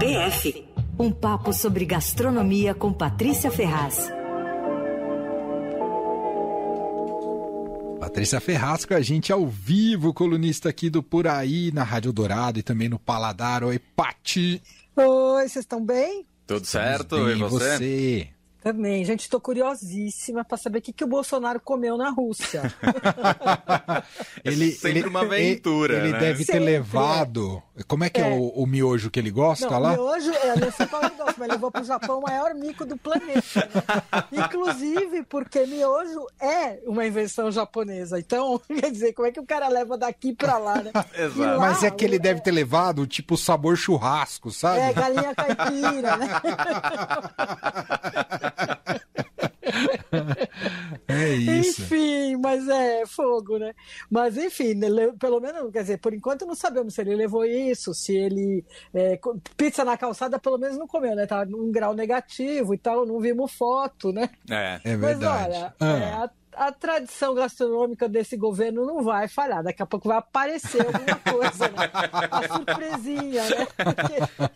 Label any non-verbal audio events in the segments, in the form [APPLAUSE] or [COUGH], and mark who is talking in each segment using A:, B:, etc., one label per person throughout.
A: PF. Um papo sobre gastronomia com Patrícia Ferraz.
B: Patrícia Ferraz com a gente ao vivo, colunista aqui do Por Aí, na Rádio Dourado e também no Paladar. Oi, Pati.
C: Oi, vocês estão bem?
D: Tudo certo,
B: bem,
D: e você?
B: você?
C: Também, gente, estou curiosíssima para saber o que, que o Bolsonaro comeu na Rússia. [LAUGHS]
B: ele,
D: é sempre
B: ele,
D: uma aventura.
B: Ele, ele
D: né?
B: deve ter
C: Sempre.
B: levado. Como é que é,
C: É.
B: o, o miojo que ele gosta
C: Não,
B: lá?
C: miojo, é, não sei qual é o negócio, mas levou para o Japão o maior mico do planeta. Né? Inclusive porque miojo é uma invenção japonesa. Então, [LAUGHS] quer dizer, como é que o cara leva daqui para lá, né? [LAUGHS]
D: Exato.
C: Lá,
B: Mas é que ele
C: o-
B: deve ter levado tipo sabor churrasco, sabe?
C: É, galinha caipira, né? [LAUGHS]
B: É isso.
C: Enfim, mas é fogo, né? Mas enfim, né, pelo menos, quer dizer, por enquanto não sabemos se ele levou isso, se ele. é, pizza na calçada, pelo menos não comeu, né? Tá num grau negativo e tal, não vimos foto, né?
D: É.
B: É
C: Mas
B: verdade.
C: olha,
B: Ah.
C: é, a, tradição gastronômica desse governo não vai falhar. Daqui a pouco vai aparecer alguma coisa, né? A surpresinha, né? Porque-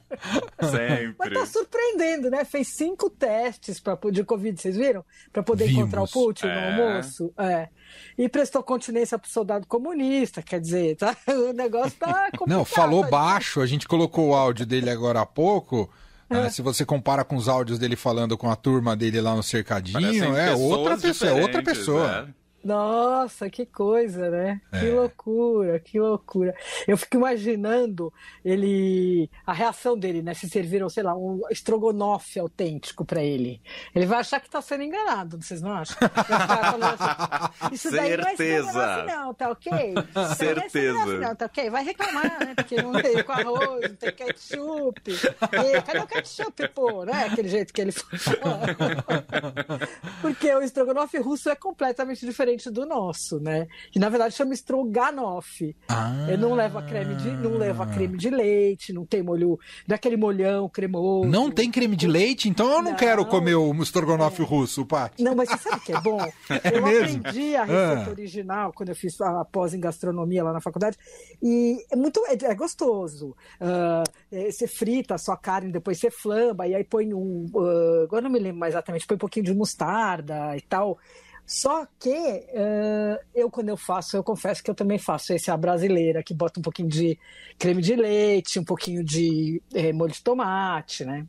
C: Mas
D: Sempre.
C: tá surpreendendo, né? Fez cinco testes pra, de Covid, vocês viram? Pra poder
B: Vimos.
C: encontrar o Putin no
D: É.
C: almoço. É. E prestou continência pro soldado comunista, quer dizer, tá? [LAUGHS] o negócio tá complicado.
B: Não, falou
C: ali.
B: baixo, a gente colocou o áudio dele agora há pouco.
C: É.
B: né, se você compara com os áudios dele falando com a turma dele lá no cercadinho,
D: Parecem
B: é outra pessoa, é outra pessoa.
C: Nossa, que coisa, né? Que
B: É.
C: loucura, que loucura. Eu fico imaginando ele, a reação dele, né? Se serviram, sei lá, um estrogonofe autêntico pra ele. Ele vai achar que tá sendo enganado, vocês não acham? Assim, Isso daí não é
D: Certeza.
C: estrogonofe não, tá ok? Isso daí não é
D: Certeza.
C: não, tá ok? Vai reclamar, né? Porque não tem com arroz, não tem ketchup. E, cadê o ketchup, pô? Né? Aquele jeito que ele fala. [LAUGHS] Porque o estrogonofe russo é completamente diferente do nosso, né? Que na verdade chama stroganoff.
B: Ah.
C: Não leva creme de, não leva creme de leite, não tem molho, daquele molhão cremoso.
B: Não tem creme de leite, então eu não,
C: Não.
B: quero comer o estrogonofe russo, Paty.
C: Não, mas você sabe que é bom? [LAUGHS] eu
B: mesmo?
C: aprendi a receita
B: Ah.
C: original quando eu fiz a pós em gastronomia lá na faculdade. E é muito é, é gostoso. Ah, é, você frita a sua carne, depois você flamba, e aí põe um. ah, agora não me lembro mais exatamente, põe um pouquinho de mostarda e tal. Só que ah, eu, quando eu faço, eu confesso que eu também faço esse a brasileira, que bota um pouquinho de creme de leite, um pouquinho de eh, molho de tomate, né?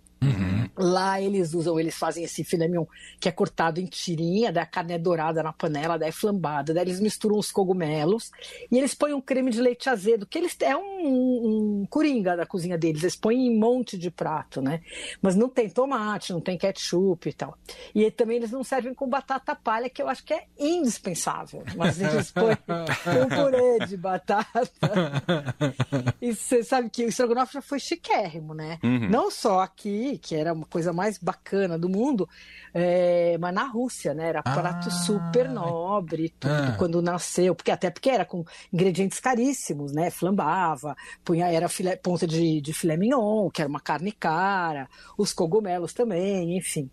C: Lá eles usam, eles fazem esse filé mignon que é cortado em tirinha, daí a carne é dourada na panela, daí é flambada, daí eles misturam os cogumelos e eles põem um creme de leite azedo, que eles é um, um coringa da cozinha deles, eles põem em um monte de prato, né? Mas não tem tomate, não tem ketchup e tal. E também eles não servem com batata palha, que eu acho que é indispensável, mas eles põem [LAUGHS] um purê de batata. E você sabe que o estrogonofe já foi chiquérrimo, né?
D: Uhum.
C: Não só aqui, que era uma coisa mais bacana do mundo, é, mas na Rússia, né? Era prato
B: Ah.
C: super nobre, tudo,
B: Ah.
C: quando nasceu, porque até porque era com ingredientes caríssimos, né? Flambava, punha, era filé, ponta de, de filé mignon, que era uma carne cara, os cogumelos também, enfim.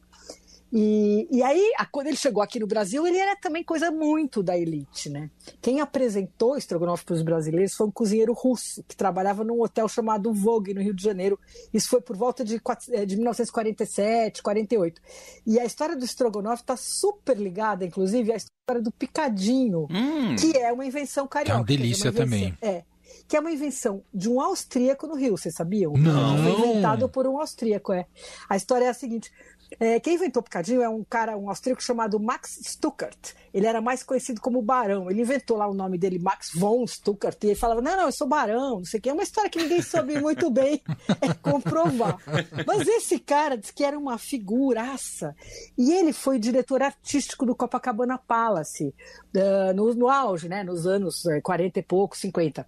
C: E, e aí, a- quando ele chegou aqui no Brasil, ele era também coisa muito da elite, né? Quem apresentou o estrogonofe para os brasileiros foi um cozinheiro russo, que trabalhava num hotel chamado Vogue, no Rio de Janeiro. Isso foi por volta de, eh, de 1947, 48. E a história do estrogonofe está super ligada, inclusive, à história do picadinho,
D: Hum,
C: que é uma invenção carioca.
B: É uma
C: quer dizer,
B: delícia
C: invenção-
B: também.
C: É. Que é uma invenção de um austríaco no Rio, vocês sabiam?
B: Não.
C: Foi inventado por um austríaco, é. A história é a seguinte: é, quem inventou o picadinho é um cara, um austríaco chamado Max Stuckert. Ele era mais conhecido como Barão. Ele inventou lá o nome dele, Max von Stuckert, e ele falava: Não, não, eu sou Barão, não sei o quê. É uma história que ninguém soube muito bem [LAUGHS] é, comprovar. Mas esse cara disse que era uma figuraça. E ele foi diretor artístico do Copacabana Palace, ah, no, no auge, né, nos anos eh, 40 e pouco, 50.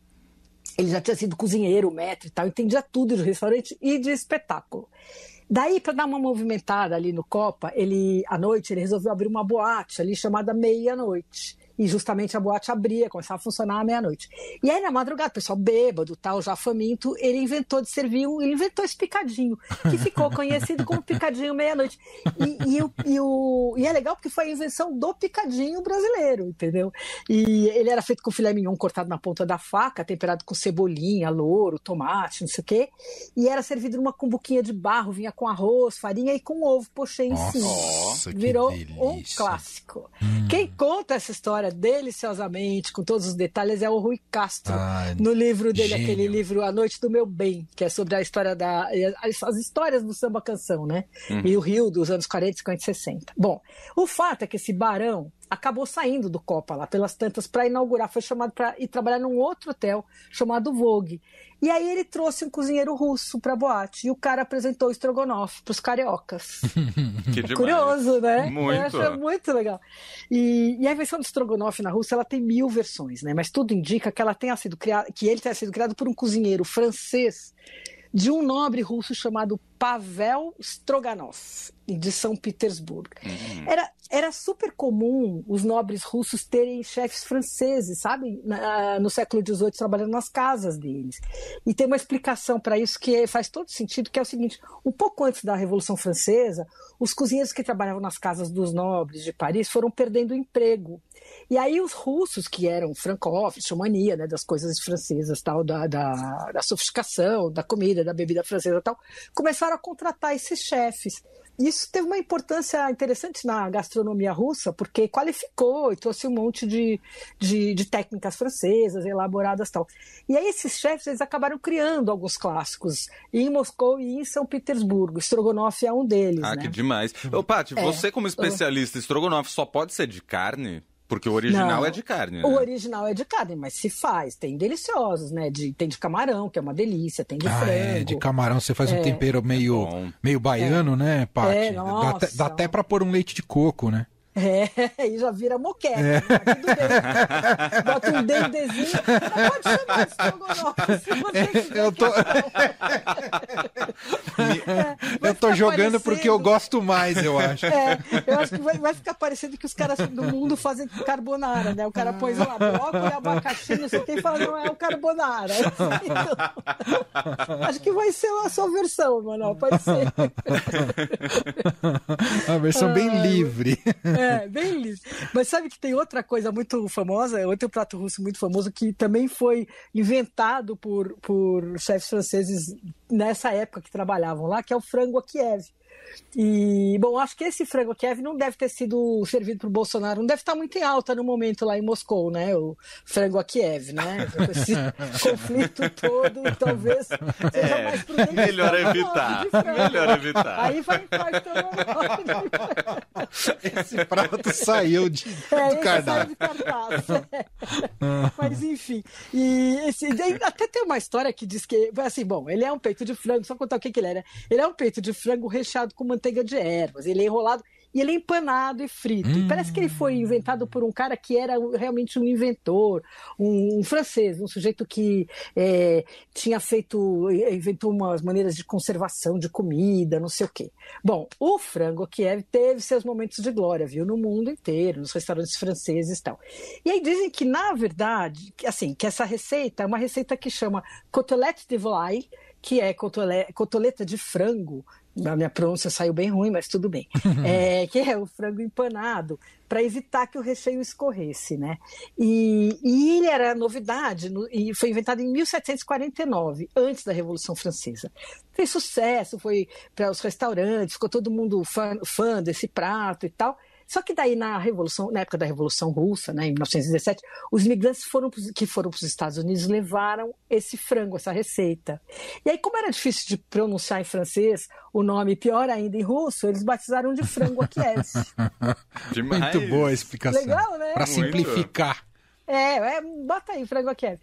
C: Ele já tinha sido cozinheiro, mestre e tal, entendia tudo de restaurante e de espetáculo. Daí, para dar uma movimentada ali no Copa, ele à noite ele resolveu abrir uma boate ali chamada Meia-Noite. E justamente a boate abria, começava a funcionar à meia-noite. E aí, na madrugada, o pessoal bêbado, tal, já faminto, ele inventou de servir, ele inventou esse picadinho, que ficou [LAUGHS] conhecido como picadinho meia-noite. E, e, o, e, o, e é legal porque foi a invenção do picadinho brasileiro, entendeu? E ele era feito com filé mignon cortado na ponta da faca, temperado com cebolinha, louro, tomate, não sei o quê, e era servido numa cumbuquinha de barro, vinha com arroz, farinha e com ovo pochê em cima.
B: Nossa, que
C: Virou
B: delícia.
C: um clássico. Quem conta essa história deliciosamente, com todos os detalhes, é o Rui Castro,
B: Ai,
C: no livro dele,
B: gênio.
C: aquele livro A Noite do Meu Bem, que é sobre a história da. as, as histórias do samba canção, né? E o Rio dos anos 40, 50 e 60. Bom, o fato é que esse barão acabou saindo do Copa lá pelas tantas para inaugurar, foi chamado para ir trabalhar num outro hotel chamado Vogue. E aí ele trouxe um cozinheiro russo para boate e o cara apresentou o estrogonofe para os cariocas. [LAUGHS]
D: Que demais.
C: Curioso, né?
D: Muito.
C: Eu acho muito legal. E, e a invenção do estrogonofe na Rússia ela tem mil versões, né? Mas tudo indica que ela tenha sido criada, que ele tenha sido criado por um cozinheiro francês de um nobre russo chamado Pavel Stroganov, de São Petersburgo. Era, era super comum os nobres russos terem chefes franceses, sabe? Na- no século XVIII, trabalhando nas casas deles. E tem uma explicação para isso que faz todo sentido, que é o seguinte: um pouco antes da Revolução Francesa, os cozinheiros que trabalhavam nas casas dos nobres de Paris foram perdendo o emprego. E aí os russos, que eram francófilos, tinham mania né, das coisas francesas, tal, da, da, da sofisticação, da comida, da bebida francesa tal, começaram a contratar esses chefes. Isso teve uma importância interessante na gastronomia russa, porque qualificou e trouxe um monte de, de, de técnicas francesas elaboradas tal. E aí esses chefes eles acabaram criando alguns clássicos em Moscou e em São Petersburgo. Strogonoff é um deles.
D: Ah,
C: né?
D: que demais. Ô, Paty,
C: É.
D: você como especialista, estrogonofe só pode ser de carne? Porque o original
C: Não.
D: é de carne, né?
C: O original é de carne, mas se faz. Tem deliciosos, né? De, tem de camarão, que é uma delícia, tem de
B: Ah,
C: frango.
B: é, de camarão. Você faz um tempero meio,
D: bom.
B: meio baiano, né, Paty?
C: É,
B: dá,
C: nossa.
B: dá até pra pôr um leite de coco, né?
C: É, [LAUGHS] aí já vira moqueca.
B: É.
C: Tá tudo bem. Bota um dendezinho. Pode chamar de estrogonofe. se você quiser
B: Eu tô-
C: É,
B: Eu tô jogando porque eu gosto mais, eu acho.
C: É, eu acho que vai, vai ficar parecendo que os caras do mundo fazem carbonara, né? O cara põe lá brócolis, abacaxi, não sei o que, e fala, não, é o carbonara. Então, acho que vai ser a sua versão, Manuel, pode ser.
B: A versão bem livre.
C: É, [LAUGHS] bem lindo. Mas sabe que tem outra coisa muito famosa, outro prato russo muito famoso, que também foi inventado por, por chefes franceses nessa época que trabalhavam lá, que é o frango a Kiev. E, bom, acho que esse frango a Kiev não deve ter sido servido para o Bolsonaro, não deve estar muito em alta no momento lá em Moscou, né? O frango a Kiev, né? Esse [LAUGHS] conflito todo, talvez seja mais prudente.
D: É, Melhor evitar. Melhor evitar.
C: Aí vai estrogonofe. [LAUGHS]
B: Esse prato saiu de,
C: É,
B: do cardápio.
C: saiu de cartaz. É. Mas enfim. E esse, até tem uma história que diz que, assim, bom, ele é um peito de frango, só contar o que, que ele era. Ele é um peito de frango recheado com manteiga de ervas. Ele é enrolado e ele é empanado e frito. E parece que ele foi inventado por um cara que era realmente um inventor, um, um francês, um sujeito que é, tinha feito, inventou umas maneiras de conservação de comida, não sei o quê. Bom, o frango Kiev teve seus momentos de glória, viu, no mundo inteiro, nos restaurantes franceses e tal. E aí dizem que, na verdade, que, assim, que essa receita é uma receita que chama cotelette de volaille, que é cotole- cotoleta de frango. A minha pronúncia saiu bem ruim, mas tudo bem. [LAUGHS] É, que é o frango empanado, para evitar que o recheio escorresse, né? E, e ele era novidade, no- e foi inventado em 1749, antes da Revolução Francesa. Fez sucesso, foi para os restaurantes, ficou todo mundo fã, fã desse prato e tal. Só que daí na revolução, na época da Revolução Russa, né, em 1917, os imigrantes foram pros- que foram para os Estados Unidos levaram esse frango, essa receita. E aí, como era difícil de pronunciar em francês o nome, pior ainda em russo, eles batizaram de frango a.
D: Demais. [LAUGHS]
B: Muito boa a explicação.
C: Legal, né?
B: Pra
D: Muito.
B: simplificar.
C: É, é, bota aí, frango a Kiev.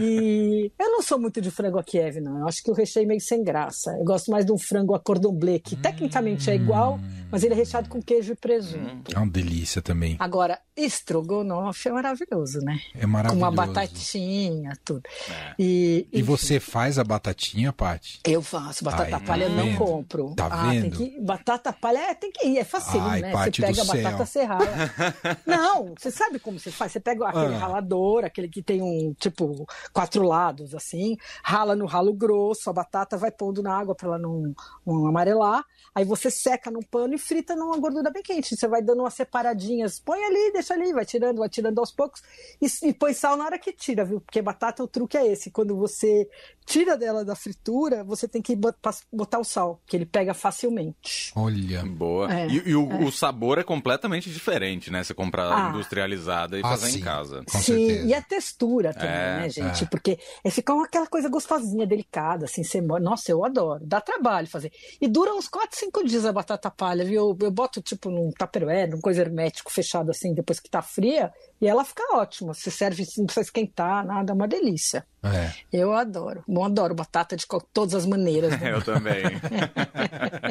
C: E [LAUGHS] eu não sou muito de frango a Kiev, não. Eu acho que o recheio é meio sem graça. Eu gosto mais de um frango a cordon bleu, que tecnicamente é igual, mas ele é recheado com queijo e presunto.
B: É uma delícia também.
C: Agora, estrogonofe é maravilhoso, né?
B: É maravilhoso.
C: Com uma batatinha, tudo.
D: É.
C: E,
B: E você faz a batatinha, Paty?
C: Eu faço. Batata
B: Ai,
C: palha eu
B: tá
C: não compro.
B: Tá
C: ah, tem
B: vendo?
C: que, batata palha é, tem que ir, é fácil, né? Você pega a batata, rala. [LAUGHS] não, você sabe como você faz? Você pega aquele
B: Ah.
C: Ralador, aquele que tem um, tipo, quatro lados, assim, rala no ralo grosso, a batata vai pondo na água para ela não, não amarelar. Aí você seca num pano e frita numa gordura bem quente. Você vai dando umas separadinhas, põe ali, deixa ali, vai tirando, vai tirando aos poucos e, e põe sal na hora que tira, viu? Porque batata, o truque é esse. Quando você tira dela da fritura, você tem que botar, o sal, que ele pega facilmente.
B: Olha.
D: Boa.
C: É,
D: e e o, o sabor é completamente diferente, né? Você comprar
C: Ah.
D: industrializada e
B: Ah,
D: fazer
B: sim.
D: em casa.
B: Com
C: Sim,
B: certeza.
C: e a textura também,
D: É,
C: né, gente?
B: é.
C: Porque é ficar aquela coisa gostosinha, delicada, assim, você... Nossa, eu adoro. Dá trabalho fazer. E dura uns 4, 5 dias a batata palha, viu? Eu, boto, tipo, num tupperware, num coisa hermético fechado, assim, depois que tá fria, e ela fica ótima. Você serve, não precisa esquentar, nada, é uma delícia.
B: É.
C: Eu adoro. Bom, adoro batata de todas as maneiras. [LAUGHS] né?
D: Eu também. [LAUGHS]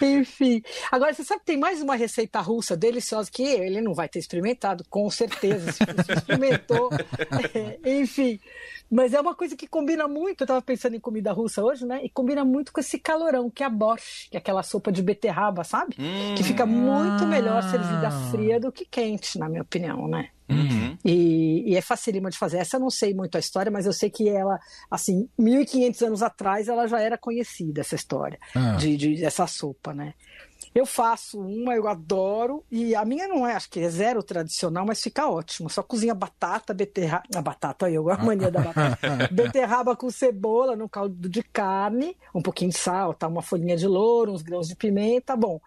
C: Enfim. Agora, você sabe que tem mais uma receita russa deliciosa que ele não vai ter experimentado, com certeza. Experimentou. É, [LAUGHS] enfim. Mas é uma coisa que combina muito. Eu estava pensando em comida russa hoje, né? E combina muito com esse calorão, que é a borscht, que é aquela sopa de beterraba, sabe? Que fica muito melhor servida fria do que quente, na minha opinião, né?
D: Uhum.
C: E, e é facílima de fazer. Essa eu não sei muito a história, mas eu sei que ela, assim, 1500 anos atrás, ela já era conhecida, essa história,
B: Ah.
C: de, de- dessa sopa, né? Eu faço uma, eu adoro, e a minha não é, acho que é zero tradicional, mas fica ótimo. Só cozinha batata, beterraba. A batata, eu, a mania da batata. [LAUGHS] beterraba com cebola no caldo de carne, um pouquinho de sal, tá? Uma folhinha de louro, uns grãos de pimenta, bom.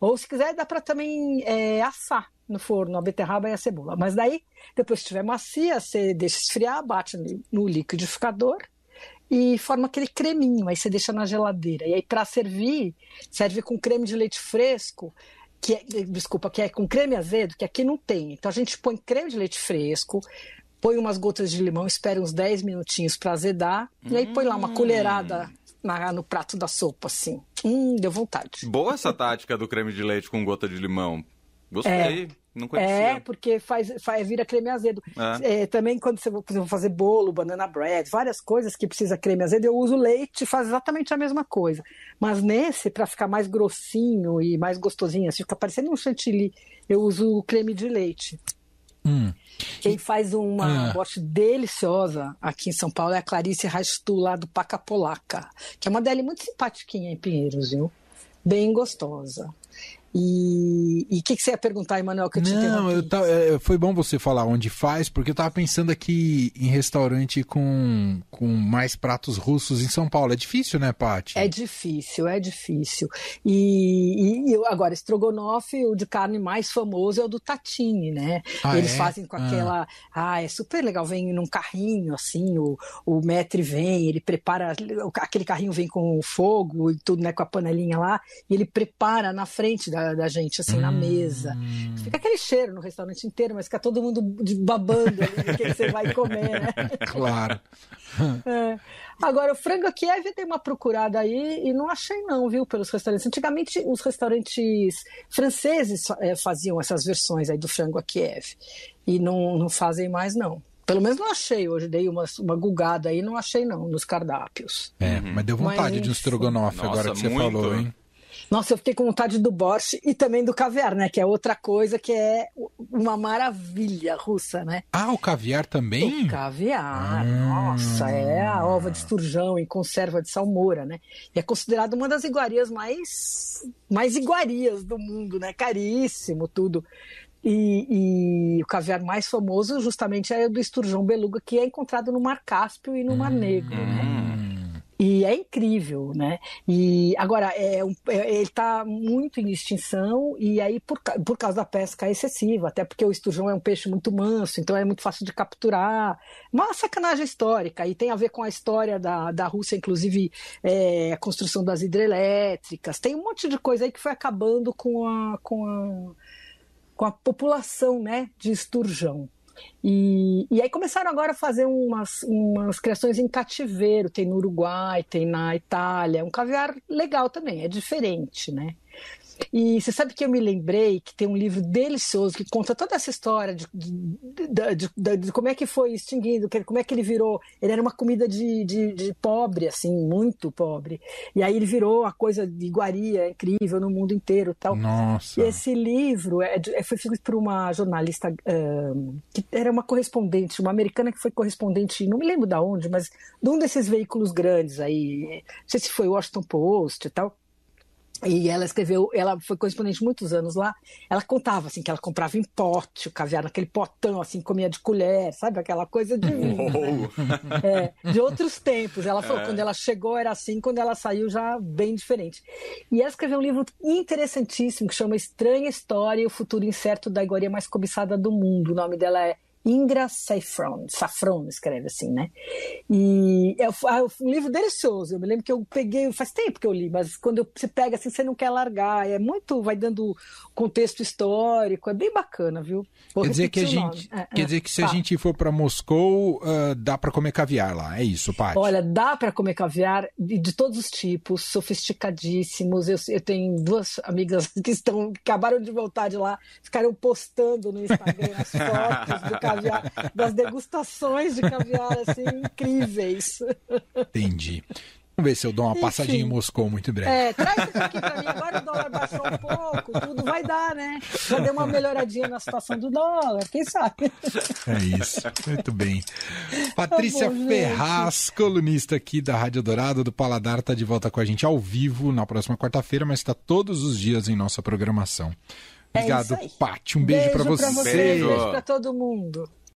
C: Ou se quiser, dá para também é, assar no forno a beterraba e a cebola. Mas daí, depois que estiver macia, você deixa esfriar, bate no- no liquidificador e forma aquele creminho. Aí você deixa na geladeira. E aí, para servir, serve com creme de leite fresco. Que é, desculpa, que é com creme azedo, que aqui não tem. Então a gente põe creme de leite fresco, põe umas gotas de limão, espera uns 10 minutinhos para azedar, e aí põe lá uma colherada na- no prato da sopa, assim. Hum, deu vontade.
D: Boa essa tática do creme de leite com gota de limão. Gostei. Não conhecia.
C: É, porque faz, faz, vira creme azedo.
D: É.
C: É, também quando você for for fazer bolo, banana bread, várias coisas que precisa creme azedo, eu uso leite e faz exatamente a mesma coisa. Mas nesse, para ficar mais grossinho e mais gostosinho, assim, fica parecendo um chantilly, eu uso creme de leite.
B: Hum.
C: Quem faz uma
B: Ah.
C: bote deliciosa aqui em São Paulo é a Clarice Rastu, lá do Paca Polaca, que é uma deli muito simpatiquinha em Pinheiros, viu? Bem gostosa. E o que, que você ia perguntar, Emanuel, que eu te
B: Não, eu ta- é, foi bom você falar onde faz, porque eu tava pensando aqui em restaurante com, com mais pratos russos em São Paulo. É difícil, né, Paty?
C: É difícil, é difícil. E, e agora, estrogonofe, o de carne mais famoso é o do Tatini, né?
B: Ah,
C: Eles
B: é?
C: fazem com
B: Ah.
C: aquela. Ah. é super legal. Vem num carrinho, assim, o, o maître vem, ele prepara. Aquele carrinho vem com fogo e tudo, né? Com a panelinha lá, e ele prepara na frente da, da gente, assim, na mesa.
B: Hum.
C: Fica aquele cheiro no restaurante inteiro, mas fica todo mundo babando ali do que você vai comer, né? [LAUGHS]
B: Claro. [LAUGHS]
C: É. Agora, o frango a Kiev eu dei uma procurada aí e não achei não, viu, pelos restaurantes. Antigamente, os restaurantes franceses eh, faziam essas versões aí do frango a Kiev e não, não fazem mais, não. Pelo menos não achei hoje, dei uma, uma gulgada aí, não achei não, nos cardápios.
B: É, mas deu vontade
C: Mas,
B: de um estrogonofe agora que você
D: muito.
B: falou, hein?
C: Nossa, eu fiquei com vontade do borscht e também do caviar, né, que é outra coisa que é uma maravilha russa, né?
B: Ah, o caviar também?
C: O caviar,
B: Ah.
C: nossa, é a ova de esturjão em conserva de salmoura, né? E é considerado uma das iguarias mais, mais iguarias do mundo, né? Caríssimo, tudo. E, e o caviar mais famoso justamente é o do esturjão beluga, que é encontrado no Mar Cáspio e no Mar Negro, né? E é incrível, né? E agora é, um- é- ele está muito em extinção e aí por, por causa da pesca excessiva, até porque o esturjão é um peixe muito manso, então é muito fácil de capturar. Uma sacanagem histórica e tem a ver com a história da, da Rússia, inclusive é, a construção das hidrelétricas. Tem um monte de coisa aí que foi acabando com a com a, com a população, né, de esturjão. E, e aí começaram agora a fazer umas, umas criações em cativeiro, tem no Uruguai, tem na Itália, um caviar legal também, é diferente, né? E você sabe que eu me lembrei que tem um livro delicioso que conta toda essa história de, de, de, de como é que foi extinguindo, como é que ele virou. Ele era uma comida de, pobre, assim, muito pobre. E aí ele virou a coisa de iguaria incrível no mundo inteiro tal.
B: Nossa.
C: E esse livro é, é foi feito por uma jornalista uh, que era uma correspondente, uma americana que foi correspondente, não me lembro de onde, mas de um desses veículos grandes aí. Não sei se foi Washington Post e tal. E ela escreveu, ela foi correspondente muitos anos lá. Ela contava assim que ela comprava em pote o caviar naquele potão, assim, comia de colher, sabe? Aquela coisa de, né? é, de outros tempos. Ela falou é. quando ela chegou era assim, quando ela saiu já bem diferente. E ela escreveu um livro interessantíssimo que chama Estranha História e o Futuro Incerto da Iguaria Mais Cobiçada do Mundo. O nome dela é Ingra Saffron, Saffron escreve assim, né? E é, é um livro delicioso. Eu me lembro que eu peguei, faz tempo que eu li, mas quando você pega assim, você não quer largar. É muito, vai dando contexto histórico, é bem bacana, viu?
B: Vou quer dizer que a gente, é, quer é, dizer que se tá. a gente for para Moscou, uh, dá para comer caviar lá, é isso, Paty?
C: Olha, dá para comer caviar de, de, todos os tipos, sofisticadíssimos. Eu, eu tenho duas amigas [LAUGHS] que estão, que acabaram de voltar de lá, ficaram postando no Instagram as [LAUGHS] fotos do caviar caviar, das degustações de caviar assim incríveis.
B: Entendi. Vamos ver se eu dou uma Enfim. passadinha em Moscou muito breve.
C: É, traz isso aqui pra mim. Agora o dólar baixou um pouco, tudo vai dar, né? Já deu uma melhoradinha na situação do dólar, quem sabe?
B: É isso, muito bem. Patrícia tá bom, Ferraz, colunista aqui da Rádio Dourado, do Paladar, está de volta com a gente ao vivo na próxima quarta-feira, mas está todos os dias em nossa programação. Obrigado, é Paty. Um beijo, beijo para você.
C: Beijo, beijo para todo mundo.